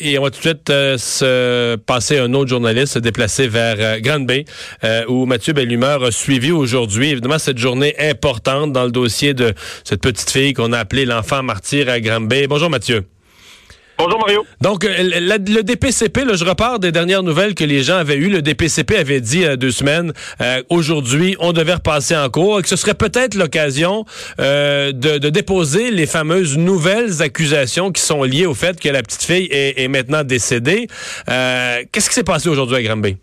Et on va tout de suite euh, se passer un autre journaliste, se déplacer vers euh, Grande Bay, euh, où Mathieu Bellumeur a suivi aujourd'hui, évidemment, cette journée importante dans le dossier de cette petite fille qu'on a appelée l'enfant martyr à Grande Bay. Bonjour Mathieu. Bonjour Mario. Donc, euh, le DPCP, là, je repars des dernières nouvelles que les gens avaient eues. Le DPCP avait dit il deux semaines, euh, aujourd'hui, on devait repasser en cours et que ce serait peut-être l'occasion euh, de, déposer les fameuses nouvelles accusations qui sont liées au fait que la petite fille est, maintenant décédée. Qu'est-ce qui s'est passé aujourd'hui à Granby?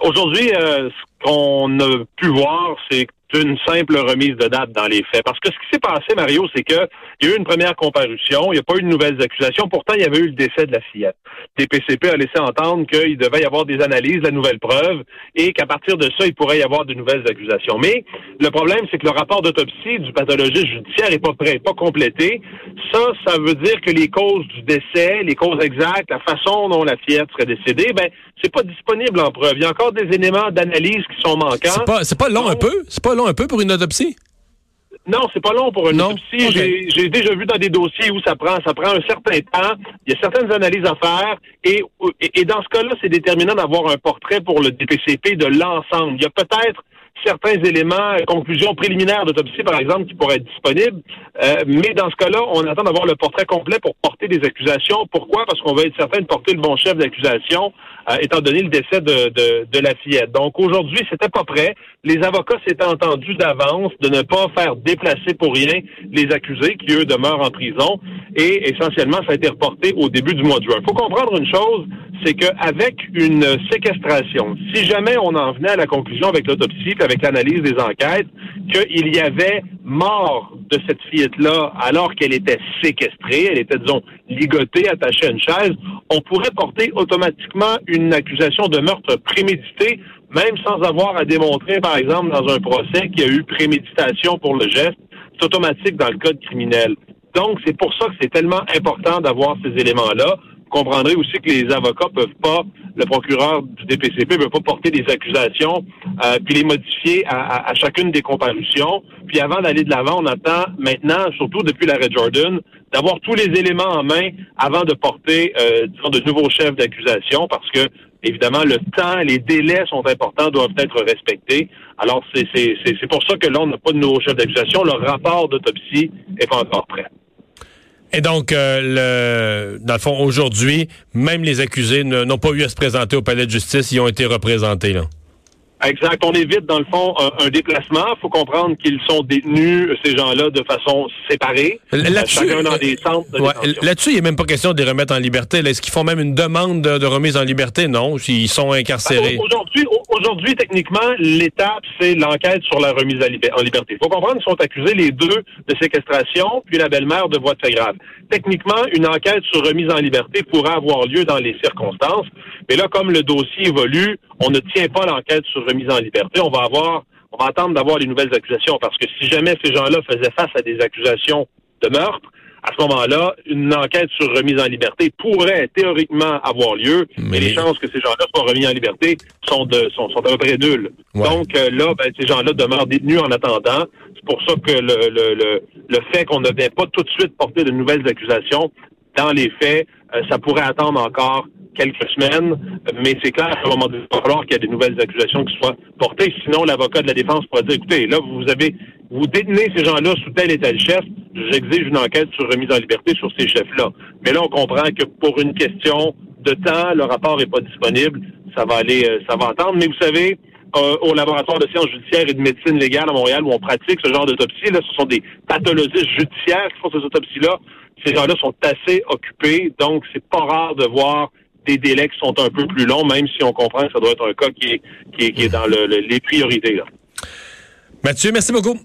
Aujourd'hui, ce qu'on a pu voir, c'est une simple remise de date dans les faits. Parce que ce qui s'est passé, Mario, c'est que il y a eu une première comparution, il n'y a pas eu de nouvelles accusations. Pourtant, il y avait eu le décès de la fillette. DPCP a laissé entendre qu'il devait y avoir des analyses, la nouvelle preuve, et qu'à partir de ça, il pourrait y avoir de nouvelles accusations. Mais le problème, c'est que le rapport d'autopsie du pathologiste judiciaire n'est pas prêt, pas complété. Ça, ça veut dire que les causes du décès, les causes exactes, la façon dont la fillette serait décédée, ben, c'est pas disponible en preuve. Il y a encore des éléments d'analyse qui sont manquants. C'est pas, pas long un peu? C'est pas long un peu pour une autopsie? Non, c'est pas long pour une autopsie. J'ai déjà vu dans des dossiers où ça prend, ça prend un certain temps. Il y a certaines analyses à faire et, et dans ce cas-là, c'est déterminant d'avoir un portrait pour le DPCP de l'ensemble. Il y a peut-être certains éléments, euh, conclusions préliminaires d'autopsie, par exemple, qui pourraient être disponibles. Euh, mais dans ce cas-là, on attend d'avoir le portrait complet pour porter des accusations. Pourquoi? Parce qu'on veut être certain de porter le bon chef d'accusation, euh, étant donné le décès de, de, de la fillette. Donc aujourd'hui, c'était pas prêt. Les avocats s'étaient entendus d'avance de ne pas faire déplacer pour rien les accusés qui, eux, demeurent en prison. Et essentiellement, ça a été reporté au début du mois de juin. Il faut comprendre une chose, c'est qu'avec une séquestration, si jamais on en venait à la conclusion avec l'autopsie, avec l'analyse des enquêtes, qu'il y avait mort de cette fillette-là alors qu'elle était séquestrée, elle était, disons, ligotée, attachée à une chaise, on pourrait porter automatiquement une accusation de meurtre prémédité, même sans avoir à démontrer, par exemple, dans un procès qu'il y a eu préméditation pour le geste. C'est automatique dans le code criminel. Donc, c'est pour ça que c'est tellement important d'avoir ces éléments-là comprendrez aussi que les avocats peuvent pas, le procureur du DPCP peut pas porter des accusations euh, puis les modifier à, chacune des comparutions. Puis avant d'aller de l'avant, on attend maintenant, surtout depuis l'arrêt Jordan, d'avoir tous les éléments en main avant de porter, euh, de nouveaux chefs d'accusation, parce que évidemment, le temps, les délais sont importants, doivent être respectés. Alors, c'est pour ça que là, on n'a pas de nouveaux chefs d'accusation. Le rapport d'autopsie est pas encore prêt. Et donc, euh, le, dans le fond, aujourd'hui, même les accusés n'ont pas eu à se présenter au palais de justice, ils ont été représentés. Là. Exact. On évite, dans le fond, un, déplacement. Il faut comprendre qu'ils sont détenus, ces gens-là, de façon séparée. Là-dessus, chacun dans des centres de Là-dessus, il n'est même pas question de les remettre en liberté. Est-ce qu'ils font même une demande de, remise en liberté? Non, ils sont incarcérés. Aujourd'hui, aujourd'hui, techniquement, l'étape, c'est l'enquête sur la remise en liberté. Il faut comprendre qu'ils sont accusés les deux de séquestration, puis la belle-mère de voie de fait grave. Techniquement, une enquête sur remise en liberté pourrait avoir lieu dans les circonstances. Mais là, comme le dossier évolue, on ne tient pas l'enquête sur remise en liberté. On va avoir, on va attendre d'avoir les nouvelles accusations parce que si jamais ces gens-là faisaient face à des accusations de meurtre, à ce moment-là, une enquête sur remise en liberté pourrait théoriquement avoir lieu, mais, les chances que ces gens-là soient remis en liberté sont de sont, sont à peu près nulles. Donc euh, là, ben, ces gens-là demeurent détenus en attendant. C'est pour ça que le, le, le, le fait qu'on ne vient pas tout de suite porter de nouvelles accusations, dans les faits, euh, ça pourrait attendre encore quelques semaines, mais c'est clair qu'à un moment donné, il va falloir qu'il y ait des nouvelles accusations qui soient portées. Sinon, l'avocat de la défense pourrait dire, écoutez, là, vous avez, vous détenez ces gens-là sous tel et tel chef, j'exige une enquête sur remise en liberté sur ces chefs-là. Mais là, on comprend que pour une question de temps, le rapport n'est pas disponible. Ça va aller, euh, ça va attendre. Mais vous savez, euh, au laboratoire de sciences judiciaires et de médecine légale à Montréal où on pratique ce genre d'autopsie, là, ce sont des pathologistes judiciaires qui font ces autopsies-là. Ces gens-là sont assez occupés, donc c'est pas rare de voir des délais qui sont un peu plus longs, même si on comprend que ça doit être un cas qui est, qui est, dans le, les priorités. Là. Mathieu, merci beaucoup.